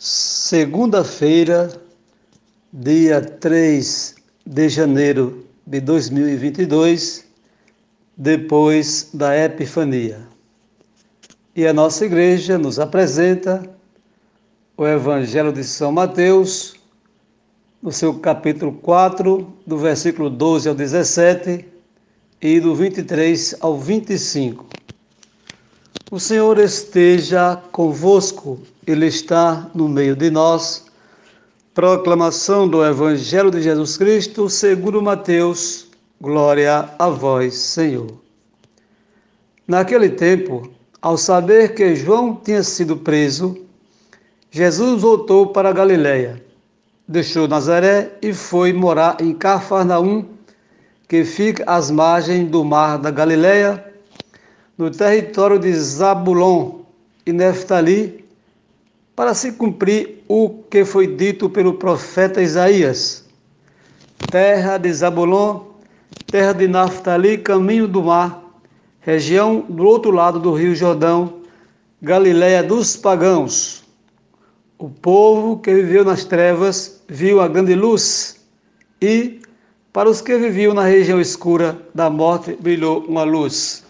Segunda-feira, dia 3 de janeiro de 2022, depois da Epifania. E a nossa igreja nos apresenta o Evangelho de São Mateus, no seu capítulo 4, do versículo 12 ao 17 e do 23 ao 25. O Senhor esteja convosco, Ele está no meio de nós. Proclamação do Evangelho de Jesus Cristo, segundo Mateus. Glória a vós, Senhor. Naquele tempo, ao saber que João tinha sido preso, Jesus voltou para Galiléia, deixou Nazaré e foi morar em Cafarnaum, que fica às margens do mar da Galiléia no território de Zabulon e Neftali, para se cumprir o que foi dito pelo profeta Isaías. Terra de Zabulon, terra de Naftali, caminho do mar, região do outro lado do rio Jordão, Galiléia dos pagãos. O povo que viveu nas trevas viu a grande luz, e para os que viviam na região escura da morte brilhou uma luz.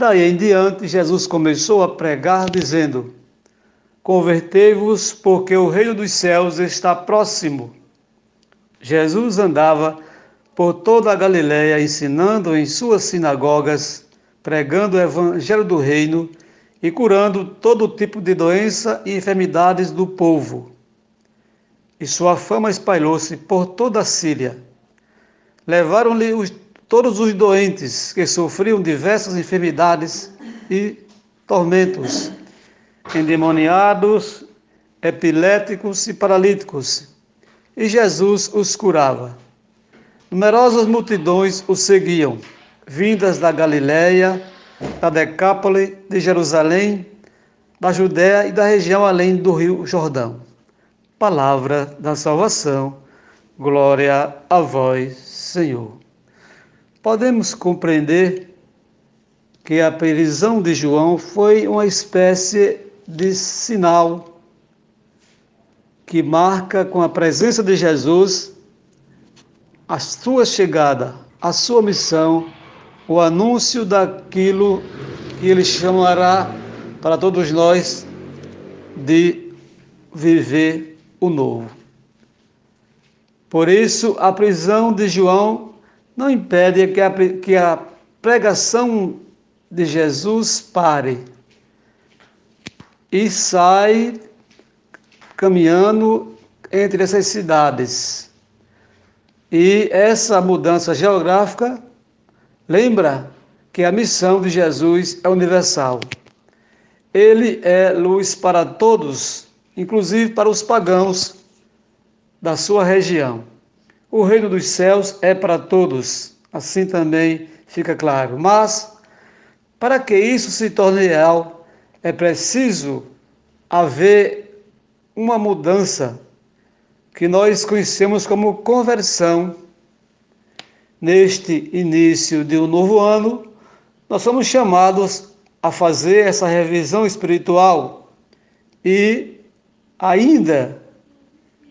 Daí em diante, Jesus começou a pregar, dizendo: Convertei-vos, porque o reino dos céus está próximo. Jesus andava por toda a Galiléia, ensinando em suas sinagogas, pregando o evangelho do reino e curando todo tipo de doença e enfermidades do povo. E sua fama espalhou-se por toda a Síria. Levaram-lhe os todos os doentes que sofriam diversas enfermidades e tormentos, endemoniados, epiléticos e paralíticos, e Jesus os curava. Numerosas multidões o seguiam, vindas da Galiléia, da Decápole, de Jerusalém, da Judéia e da região além do rio Jordão. Palavra da salvação. Glória a vós, Senhor podemos compreender que a prisão de João foi uma espécie de sinal que marca com a presença de Jesus a sua chegada, a sua missão, o anúncio daquilo que ele chamará para todos nós de viver o novo. Por isso, a prisão de João não impede que a, que a pregação de Jesus pare e sai caminhando entre essas cidades. E essa mudança geográfica lembra que a missão de Jesus é universal. Ele é luz para todos, inclusive para os pagãos da sua região. O reino dos céus é para todos, assim também fica claro. Mas, para que isso se torne real, é preciso haver uma mudança que nós conhecemos como conversão. Neste início de um novo ano, nós somos chamados a fazer essa revisão espiritual e ainda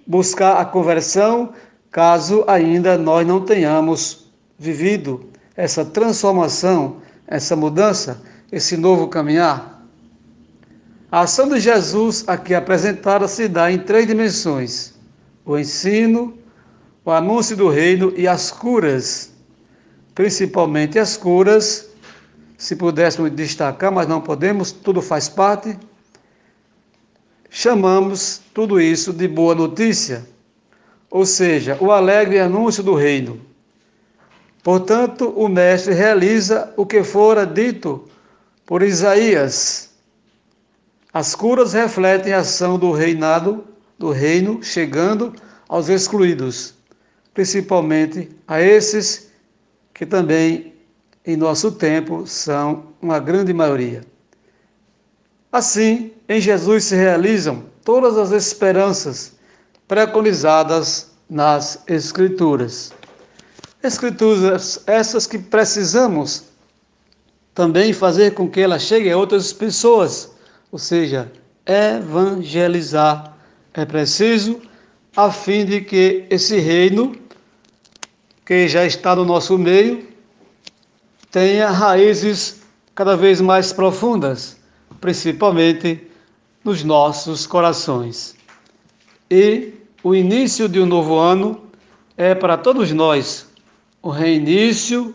buscar a conversão caso ainda nós não tenhamos vivido essa transformação, essa mudança, esse novo caminhar. A ação de Jesus aqui apresentada se dá em três dimensões: o ensino, o anúncio do reino e as curas. Principalmente as curas, se pudéssemos destacar, mas não podemos, tudo faz parte. Chamamos tudo isso de boa notícia ou seja, o alegre anúncio do reino. Portanto, o Mestre realiza o que fora dito por Isaías. As curas refletem a ação do reinado, do reino, chegando aos excluídos, principalmente a esses que também, em nosso tempo, são uma grande maioria. Assim, em Jesus se realizam todas as esperanças preconizadas nas Escrituras. Escrituras essas que precisamos também fazer com que ela chegue a outras pessoas, ou seja, evangelizar. É preciso a fim de que esse reino que já está no nosso meio tenha raízes cada vez mais profundas, principalmente nos nossos corações. E o início de um novo ano é para todos nós o reinício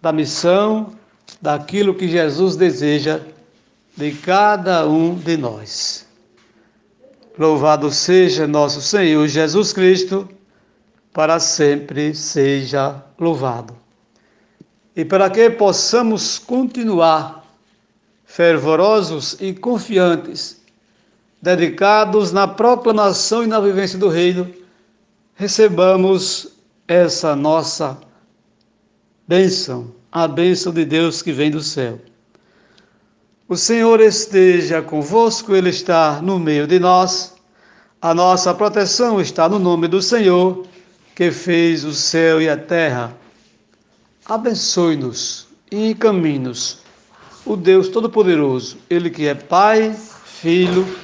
da missão, daquilo que Jesus deseja de cada um de nós. Louvado seja nosso Senhor Jesus Cristo, para sempre seja louvado. E para que possamos continuar fervorosos e confiantes, dedicados na proclamação e na vivência do Reino, recebamos essa nossa bênção, a bênção de Deus que vem do céu. O Senhor esteja convosco, Ele está no meio de nós. A nossa proteção está no nome do Senhor, que fez o céu e a terra. Abençoe-nos e encamine-nos o Deus Todo-Poderoso, Ele que é Pai, Filho